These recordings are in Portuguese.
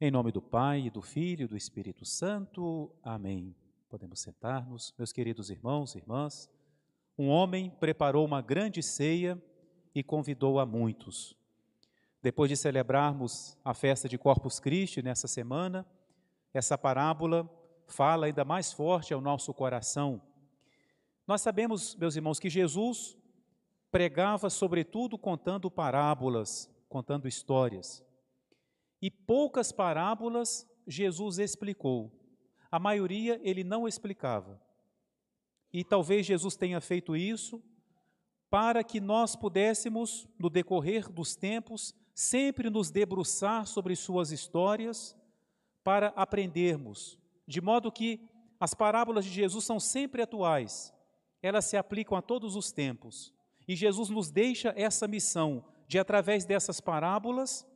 Em nome do Pai, do Filho e do Espírito Santo. Amém. Podemos sentar-nos, meus queridos irmãos e irmãs. Um homem preparou uma grande ceia e convidou a muitos. Depois de celebrarmos a festa de Corpus Christi nessa semana, essa parábola fala ainda mais forte ao nosso coração. Nós sabemos, meus irmãos, que Jesus pregava sobretudo contando parábolas, contando histórias. E poucas parábolas Jesus explicou. A maioria ele não explicava. E talvez Jesus tenha feito isso para que nós pudéssemos, no decorrer dos tempos, sempre nos debruçar sobre suas histórias para aprendermos, de modo que as parábolas de Jesus são sempre atuais, elas se aplicam a todos os tempos. E Jesus nos deixa essa missão de, através dessas parábolas,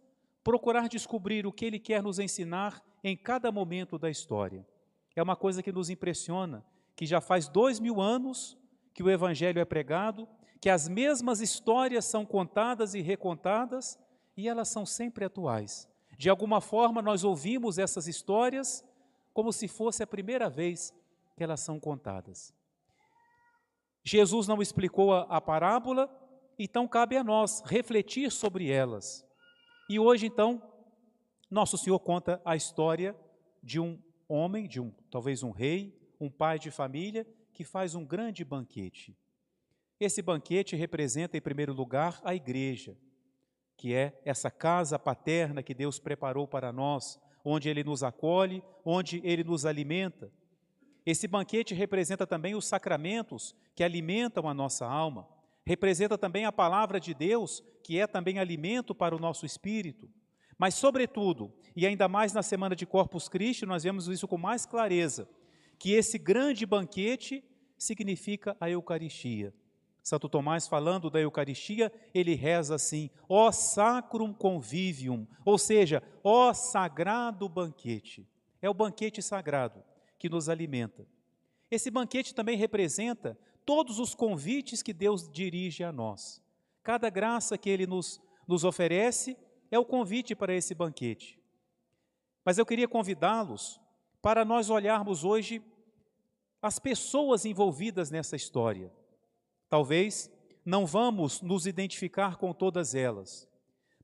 procurar descobrir o que ele quer nos ensinar em cada momento da história. É uma coisa que nos impressiona, que já faz dois mil anos que o Evangelho é pregado, que as mesmas histórias são contadas e recontadas e elas são sempre atuais. De alguma forma, nós ouvimos essas histórias como se fosse a primeira vez que elas são contadas. Jesus não explicou a, a parábola, então cabe a nós refletir sobre elas. E hoje, então, nosso Senhor conta a história de um homem, de um talvez um rei, um pai de família que faz um grande banquete. Esse banquete representa, em primeiro lugar, a igreja, que é essa casa paterna que Deus preparou para nós, onde Ele nos acolhe, onde Ele nos alimenta. Esse banquete representa também os sacramentos que alimentam a nossa alma, representa também a palavra de Deus, que é também alimento para o nosso espírito. Mas, sobretudo, e ainda mais na semana de Corpus Christi, nós vemos isso com mais clareza, que esse grande banquete significa a Eucaristia. Santo Tomás, falando da Eucaristia, ele reza assim: ó sacrum convivium, ou seja, ó sagrado banquete. É o banquete sagrado que nos alimenta. Esse banquete também representa todos os convites que Deus dirige a nós. Cada graça que Ele nos, nos oferece é o convite para esse banquete. Mas eu queria convidá-los para nós olharmos hoje as pessoas envolvidas nessa história. Talvez não vamos nos identificar com todas elas,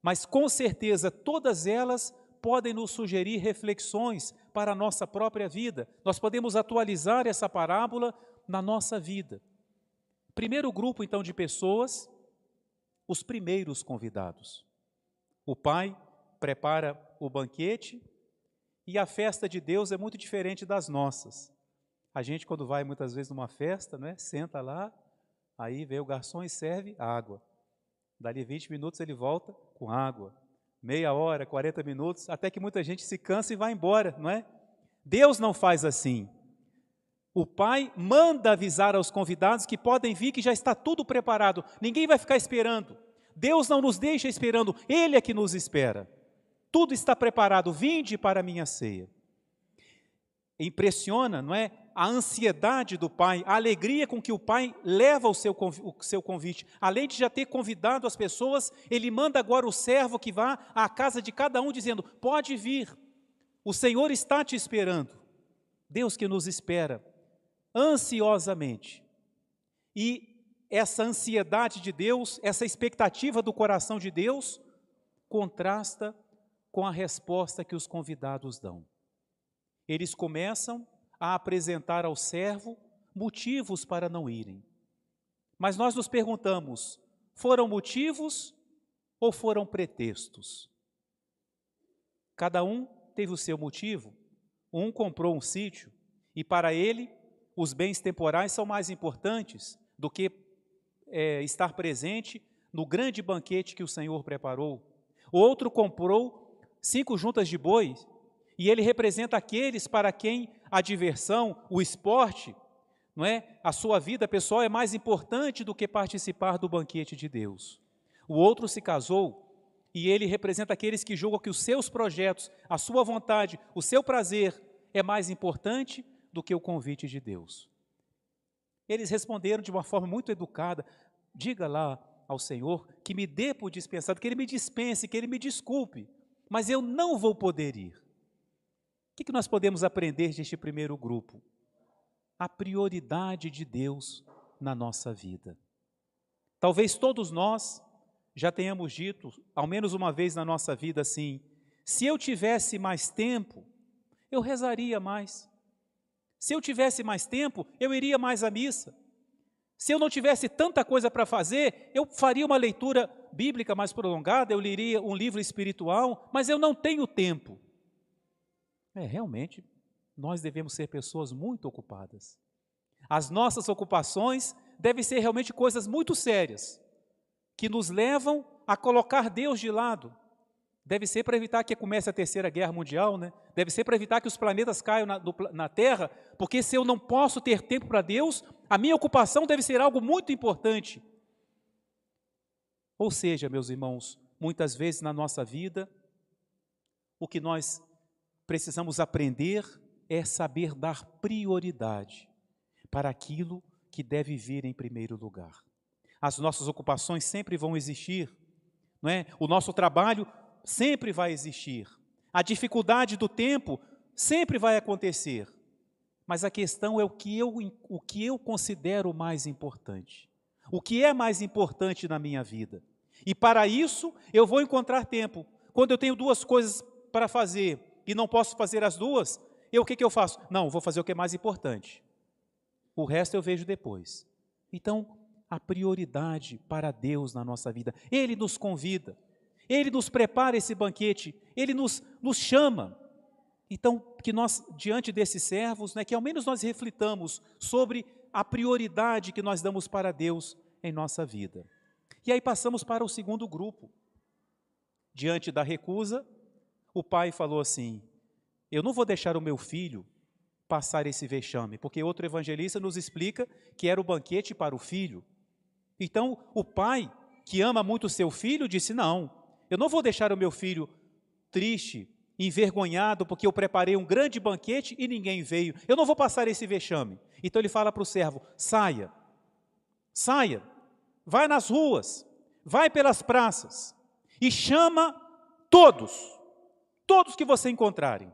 mas com certeza todas elas podem nos sugerir reflexões para a nossa própria vida. Nós podemos atualizar essa parábola na nossa vida. Primeiro grupo, então, de pessoas, os primeiros convidados. O pai prepara o banquete e a festa de Deus é muito diferente das nossas. A gente, quando vai muitas vezes numa festa, né, senta lá, aí vem o garçom e serve água. Dali 20 minutos ele volta com água meia hora, 40 minutos, até que muita gente se cansa e vai embora, não é? Deus não faz assim. O pai manda avisar aos convidados que podem vir, que já está tudo preparado, ninguém vai ficar esperando. Deus não nos deixa esperando, Ele é que nos espera. Tudo está preparado, vinde para a minha ceia. Impressiona, não é? a ansiedade do pai, a alegria com que o pai leva o seu, o seu convite. Além de já ter convidado as pessoas, ele manda agora o servo que vá à casa de cada um, dizendo: Pode vir, o Senhor está te esperando. Deus que nos espera ansiosamente. E essa ansiedade de Deus, essa expectativa do coração de Deus, contrasta com a resposta que os convidados dão. Eles começam a apresentar ao servo motivos para não irem. Mas nós nos perguntamos: foram motivos ou foram pretextos? Cada um teve o seu motivo. Um comprou um sítio e, para ele, os bens temporais são mais importantes do que é, estar presente no grande banquete que o Senhor preparou. Outro comprou cinco juntas de bois e ele representa aqueles para quem a diversão, o esporte, não é? A sua vida pessoal é mais importante do que participar do banquete de Deus. O outro se casou e ele representa aqueles que julgam que os seus projetos, a sua vontade, o seu prazer é mais importante do que o convite de Deus. Eles responderam de uma forma muito educada: diga lá ao Senhor que me dê por dispensado, que Ele me dispense, que Ele me desculpe, mas eu não vou poder ir. que, que nós podemos aprender deste primeiro grupo? A prioridade de Deus na nossa vida. Talvez todos nós já tenhamos dito, ao menos uma vez na nossa vida, assim: se eu tivesse mais tempo, eu rezaria mais. Se eu tivesse mais tempo, eu iria mais à missa. Se eu não tivesse tanta coisa para fazer, eu faria uma leitura bíblica mais prolongada, eu leria um livro espiritual, mas eu não tenho tempo. É, realmente, nós devemos ser pessoas muito ocupadas. As nossas ocupações devem ser realmente coisas muito sérias, que nos levam a colocar Deus de lado. Deve ser para evitar que comece a terceira guerra mundial, né? Deve ser para evitar que os planetas caiam na, do, na Terra, porque se eu não posso ter tempo para Deus, a minha ocupação deve ser algo muito importante. Ou seja, meus irmãos, muitas vezes na nossa vida, o que nós precisamos aprender é saber dar prioridade para aquilo que deve vir em primeiro lugar. As nossas ocupações sempre vão existir, não é? O nosso trabalho sempre vai existir. A dificuldade do tempo sempre vai acontecer. Mas a questão é o que eu, o que eu considero mais importante. O que é mais importante na minha vida? E para isso eu vou encontrar tempo. Quando eu tenho duas coisas para fazer, e não posso fazer as duas, eu o que, que eu faço? Não, vou fazer o que é mais importante. O resto eu vejo depois. Então, a prioridade para Deus na nossa vida. Ele nos convida, Ele nos prepara esse banquete, Ele nos, nos chama. Então, que nós, diante desses servos, né, que ao menos nós reflitamos sobre a prioridade que nós damos para Deus em nossa vida. E aí passamos para o segundo grupo. Diante da recusa, o pai falou assim: Eu não vou deixar o meu filho passar esse vexame, porque outro evangelista nos explica que era o banquete para o filho. Então, o pai, que ama muito seu filho, disse: Não, eu não vou deixar o meu filho triste, envergonhado, porque eu preparei um grande banquete e ninguém veio. Eu não vou passar esse vexame. Então ele fala para o servo: Saia, saia, vai nas ruas, vai pelas praças e chama todos todos que você encontrarem.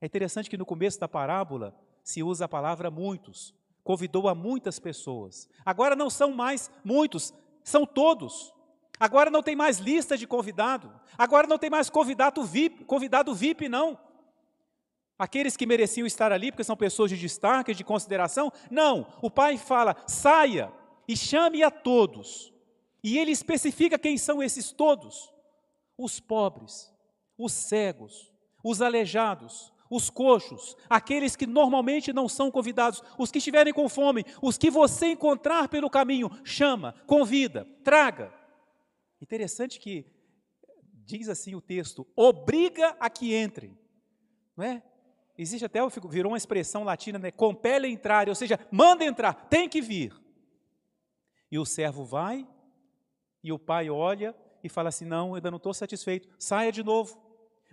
É interessante que no começo da parábola se usa a palavra muitos, convidou a muitas pessoas. Agora não são mais muitos, são todos. Agora não tem mais lista de convidado. Agora não tem mais convidado VIP, convidado VIP não. Aqueles que mereciam estar ali porque são pessoas de destaque, de consideração, não. O pai fala: "Saia e chame a todos". E ele especifica quem são esses todos: os pobres, os cegos, os aleijados, os coxos, aqueles que normalmente não são convidados, os que estiverem com fome, os que você encontrar pelo caminho, chama, convida, traga. Interessante que diz assim o texto: obriga a que entrem, não é? Existe até, virou uma expressão latina, né? Compele a entrar, ou seja, manda entrar, tem que vir. E o servo vai, e o pai olha e fala assim: não, ainda não estou satisfeito, saia de novo.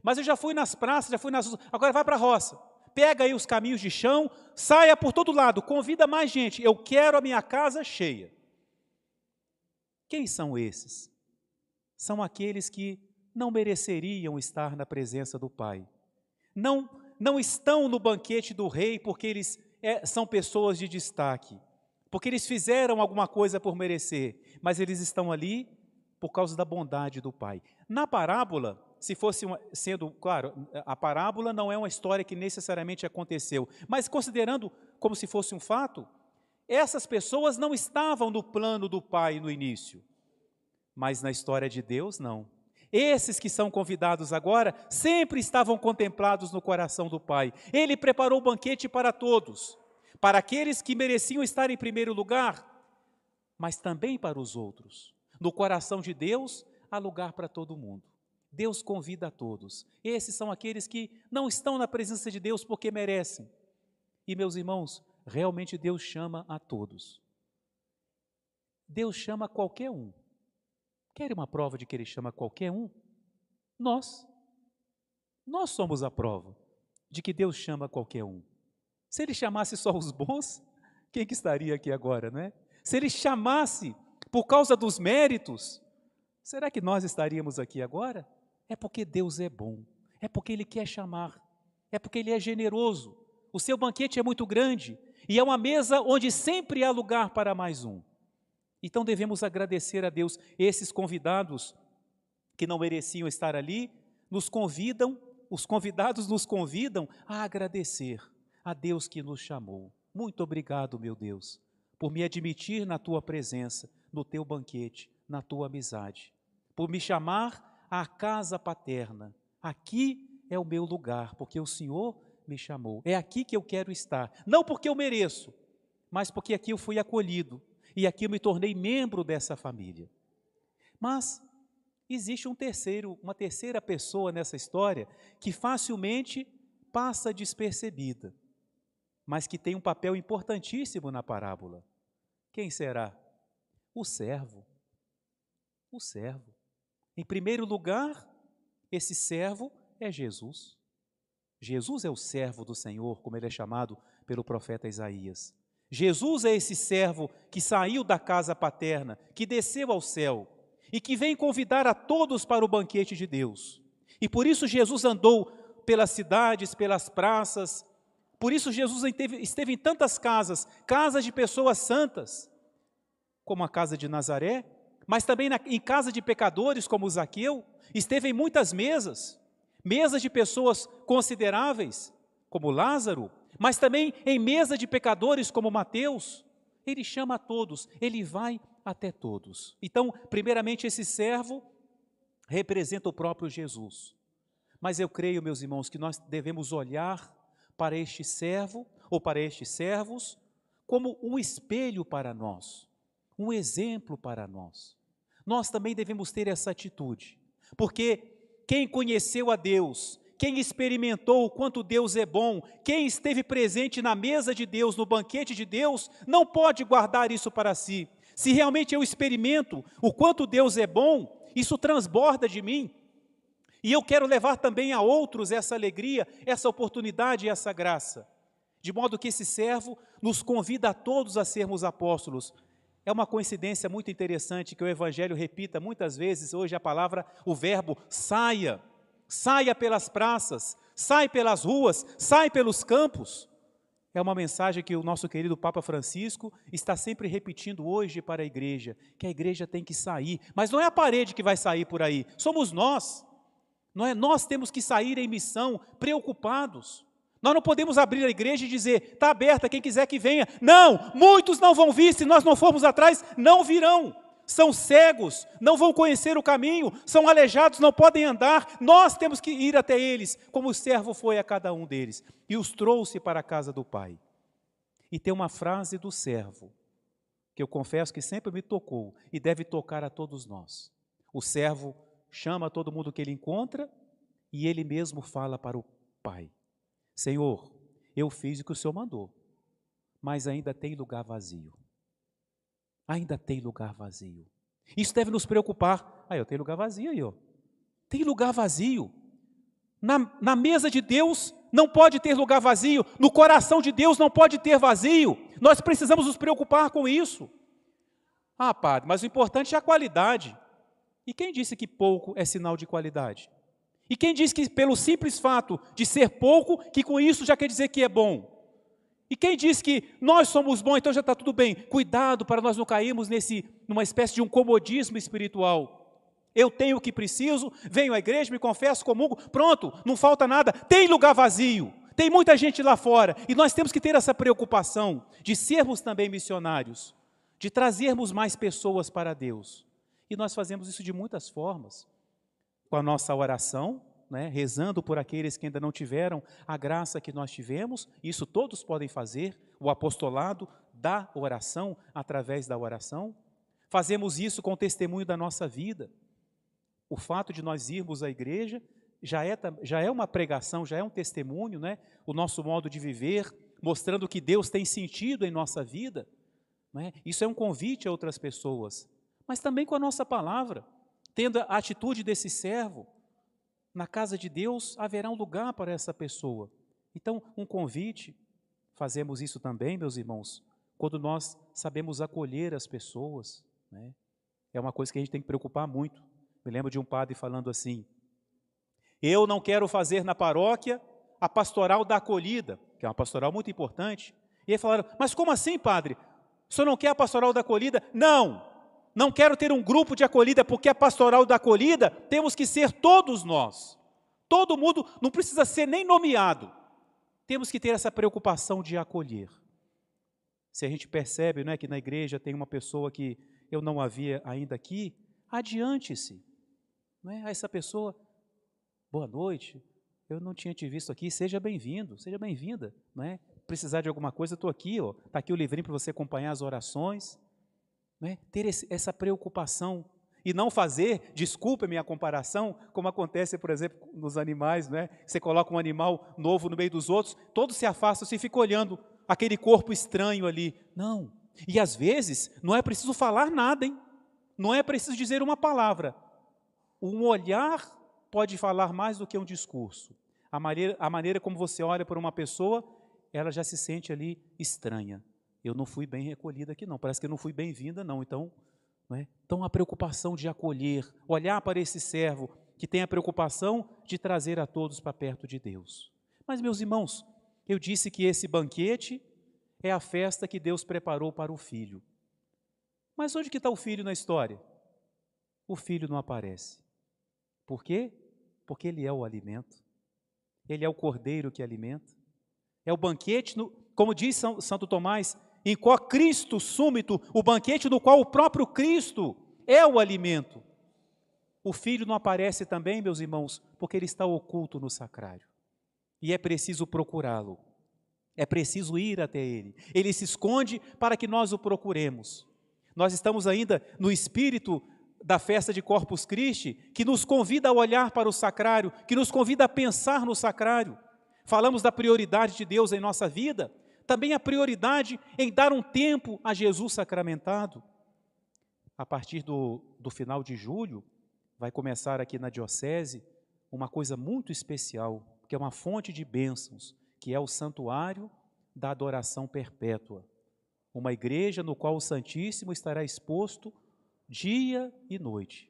Mas eu já fui nas praças, já fui nas agora vai para a roça. Pega aí os caminhos de chão, saia por todo lado, convida mais gente. Eu quero a minha casa cheia. Quem são esses? São aqueles que não mereceriam estar na presença do Pai. Não, não estão no banquete do rei porque eles é, são pessoas de destaque, porque eles fizeram alguma coisa por merecer, mas eles estão ali por causa da bondade do Pai. Na parábola, se fosse uma, sendo, claro, a parábola não é uma história que necessariamente aconteceu, mas considerando como se fosse um fato, essas pessoas não estavam no plano do Pai no início, mas na história de Deus, não. Esses que são convidados agora sempre estavam contemplados no coração do Pai. Ele preparou o banquete para todos, para aqueles que mereciam estar em primeiro lugar, mas também para os outros. No coração de Deus há lugar para todo mundo. Deus convida a todos. Esses são aqueles que não estão na presença de Deus porque merecem. E, meus irmãos, realmente Deus chama a todos. Deus chama qualquer um. Quer uma prova de que Ele chama qualquer um? Nós. Nós somos a prova de que Deus chama qualquer um. Se Ele chamasse só os bons, quem que estaria aqui agora, não é? Se Ele chamasse por causa dos méritos, será que nós estaríamos aqui agora? É porque Deus é bom, é porque Ele quer chamar, É porque Ele é generoso. O seu banquete é muito grande e é uma mesa onde sempre há lugar para mais um. Então devemos agradecer a Deus. Esses convidados que não mereciam estar ali, nos convidam, os convidados nos convidam a agradecer a Deus que nos chamou. Muito obrigado, meu Deus, por me admitir na tua presença, no teu banquete, na tua amizade, por me chamar à casa paterna. Aqui é o meu lugar, porque o Senhor me chamou. É aqui que eu quero estar, não porque eu mereço, mas porque aqui eu fui acolhido e aqui eu me tornei membro dessa família. Mas existe um terceiro, uma terceira pessoa nessa história que facilmente passa despercebida, mas que tem um papel importantíssimo na parábola. Quem será? O servo. O servo. Em primeiro lugar, esse servo é Jesus. Jesus é o servo do Senhor, como ele é chamado pelo profeta Isaías. Jesus é esse servo que saiu da casa paterna, que desceu ao céu e que vem convidar a todos para o banquete de Deus. E por isso Jesus andou pelas cidades, pelas praças, por isso Jesus esteve, em tantas casas, casas de pessoas santas, como a casa de Nazaré, mas também em casa de pecadores, como Zaqueu, esteve em muitas mesas, mesas de pessoas consideráveis, como Lázaro, mas também em mesa de pecadores, como Mateus. Ele chama a todos, ele vai até todos. Então, primeiramente, esse servo representa o próprio Jesus. Mas eu creio, meus irmãos, que nós devemos olhar para este servo ou para estes servos como um espelho para nós, um exemplo para nós. Nós também devemos ter essa atitude, porque quem conheceu a Deus, quem experimentou o quanto Deus é bom, quem esteve presente na mesa de Deus, no banquete de Deus, não pode guardar isso para si. Se realmente eu experimento o quanto Deus é bom, isso transborda de mim. E eu quero levar também a outros essa alegria, essa oportunidade e essa graça. De modo que esse servo nos convida a todos a sermos apóstolos. É uma coincidência muito interessante que o Evangelho repita muitas vezes hoje a palavra, o verbo saia. Saia pelas praças, sai pelas ruas, sai pelos campos é uma mensagem que o nosso querido Papa Francisco está sempre repetindo hoje para a igreja, que a igreja tem que sair, mas não é a parede que vai sair por aí, somos nós. Não é nós temos que sair em missão, preocupados. Nós não podemos abrir a igreja e dizer, está aberta, quem quiser que venha. Não, muitos não vão vir, se nós não formos atrás, não virão são cegos, não vão conhecer o caminho, são aleijados, não podem andar. Nós temos que ir até eles, como o servo foi a cada um deles, e os trouxe para a casa do Pai. E tem uma frase do servo, que eu confesso que sempre me tocou e deve tocar a todos nós. O servo chama todo mundo que ele encontra e ele mesmo fala para o Pai: Senhor, eu fiz o que o Senhor mandou, mas ainda tem lugar vazio ainda tem lugar vazio. Isso deve nos preocupar. Aí, eu tenho lugar vazio aí, ó. Tem lugar vazio. Na, na mesa de Deus não pode ter lugar vazio. No coração de Deus não pode ter vazio. Nós precisamos nos preocupar com isso. Ah, padre, mas o importante é a qualidade. E quem disse que pouco é sinal de qualidade? E quem disse que pelo simples fato de ser pouco, que com isso já quer dizer que é bom? E quem diz que nós somos bons, então já está tudo bem. Cuidado para nós não cairmos nesse, numa espécie de um comodismo espiritual. Eu tenho o que preciso, venho à igreja, me confesso, comungo, pronto, não falta nada. Tem lugar vazio, tem muita gente lá fora. E nós temos que ter essa preocupação de sermos também missionários, de trazermos mais pessoas para Deus. E nós fazemos isso de muitas formas. Com a nossa oração, né, rezando por aqueles que ainda não tiveram a graça que nós tivemos, isso todos podem fazer, o apostolado da oração, através da oração. Fazemos isso com o testemunho da nossa vida. O fato de nós irmos à igreja já é, já é uma pregação, já é um testemunho, né? o nosso modo de viver, mostrando que Deus tem sentido em nossa vida. Né? Isso é um convite a outras pessoas, mas também com a nossa palavra, tendo a atitude desse servo, na casa de Deus haverá um lugar para essa pessoa. Então, um convite, fazemos isso também, meus irmãos, quando nós sabemos acolher as pessoas. Né? É uma coisa que a gente tem que preocupar muito. Me lembro de um padre falando assim: Eu não quero fazer na paróquia a pastoral da acolhida, que é uma pastoral muito importante. E aí falaram: Mas como assim, padre? O senhor não quer a pastoral da acolhida? Não, não quero ter um grupo de acolhida, porque a pastoral da acolhida temos que ser todos nós. Todo mundo não precisa ser nem nomeado. Temos que ter essa preocupação de acolher. Se a gente percebe né, que na igreja tem uma pessoa que eu não havia ainda aqui, adiante-se. Né? A essa pessoa, boa noite, eu não tinha te visto aqui, seja bem-vindo, seja bem-vinda. Né? Precisar de alguma coisa, estou aqui, está aqui o livrinho para você acompanhar as orações. Né? Ter esse, essa preocupação e não fazer, desculpe minha comparação, como acontece, por exemplo, nos animais, né? Você coloca um animal novo no meio dos outros, todos se afastam, você fica olhando aquele corpo estranho ali. Não. E às vezes não é preciso falar nada, hein? Não é preciso dizer uma palavra. Um olhar pode falar mais do que um discurso. A maneira, a maneira como você olha para uma pessoa, ela já se sente ali estranha. Eu não fui bem recolhida aqui, não. Parece que eu não fui bem-vinda, não. Então, é? Então, a preocupação de acolher, olhar para esse servo que tem a preocupação de trazer a todos para perto de Deus. Mas, meus irmãos, eu disse que esse banquete é a festa que Deus preparou para o filho. Mas onde que está o filho na história? O filho não aparece. Por quê? Porque ele é o alimento. Ele é o cordeiro que alimenta. É o banquete, no, como diz São, Santo Tomás, em qual Cristo súmito, o banquete no qual o próprio Cristo é o alimento. O filho não aparece também, meus irmãos, porque ele está oculto no sacrário. E é preciso procurá-lo. É preciso ir até ele. Ele se esconde para que nós o procuremos. Nós estamos ainda no espírito da festa de Corpus Christi, que nos convida a olhar para o sacrário, que nos convida a pensar no sacrário. Falamos da prioridade de Deus em nossa vida, também a prioridade em dar um tempo a Jesus sacramentado. A partir do, do final de julho, vai começar aqui na Diocese uma coisa muito especial, que é uma fonte de bênçãos, que é o Santuário da Adoração Perpétua. Uma igreja no qual o Santíssimo estará exposto dia e noite.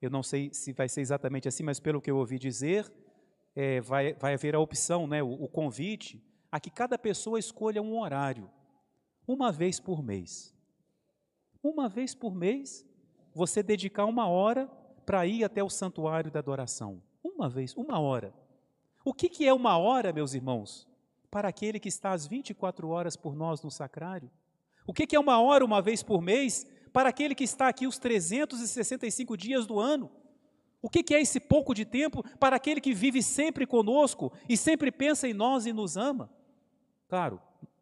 Eu não sei se vai ser exatamente assim, mas pelo que eu ouvi dizer, é, vai, vai haver a opção, né, o, o convite a que cada pessoa escolha um horário, uma vez por mês. Uma vez por mês, você dedicar uma hora para ir até o santuário da adoração. Uma vez, uma hora. O que, que é uma hora, meus irmãos? Para aquele que está às 24 horas por nós no sacrário? O que, que é uma hora, uma vez por mês, para aquele que está aqui os 365 dias do ano? O que, que é esse pouco de tempo para aquele que vive sempre conosco e sempre pensa em nós e nos ama? Claro,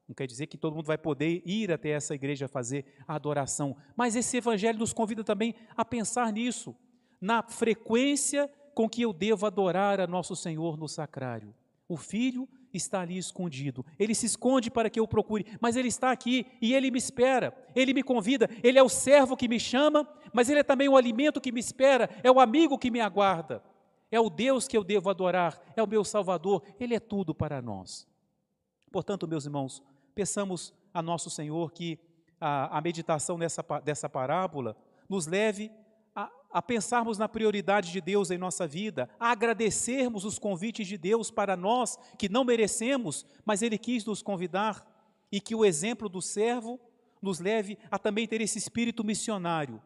não quer dizer que todo mundo vai poder ir até essa igreja fazer a adoração, mas esse evangelho nos convida também a pensar nisso, na frequência com que eu devo adorar a nosso Senhor no sacrário. O filho está ali escondido. Ele se esconde para que eu procure, mas ele está aqui e ele me espera. Ele me convida. Ele é o servo que me chama, mas ele é também o alimento que me espera, é o amigo que me aguarda. É o Deus que eu devo adorar, é o meu Salvador, ele é tudo para nós. Portanto, meus irmãos, peçamos a nosso Senhor que a, a meditação nessa, dessa parábola nos leve a, a pensarmos na prioridade de Deus em nossa vida, a agradecermos os convites de Deus para nós que não merecemos, mas Ele quis nos convidar, e que o exemplo do servo nos leve a também ter esse espírito missionário.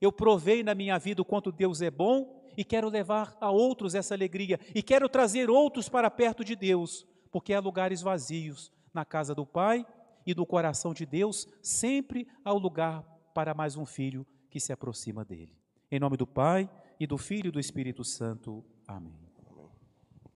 Eu provei na minha vida o quanto Deus é bom e quero levar a outros essa alegria, e quero trazer outros para perto de Deus porque há lugares vazios na casa do Pai e no coração de Deus, sempre há um lugar para mais um filho que se aproxima dele. Em nome do Pai e do Filho e do Espírito Santo. Amém.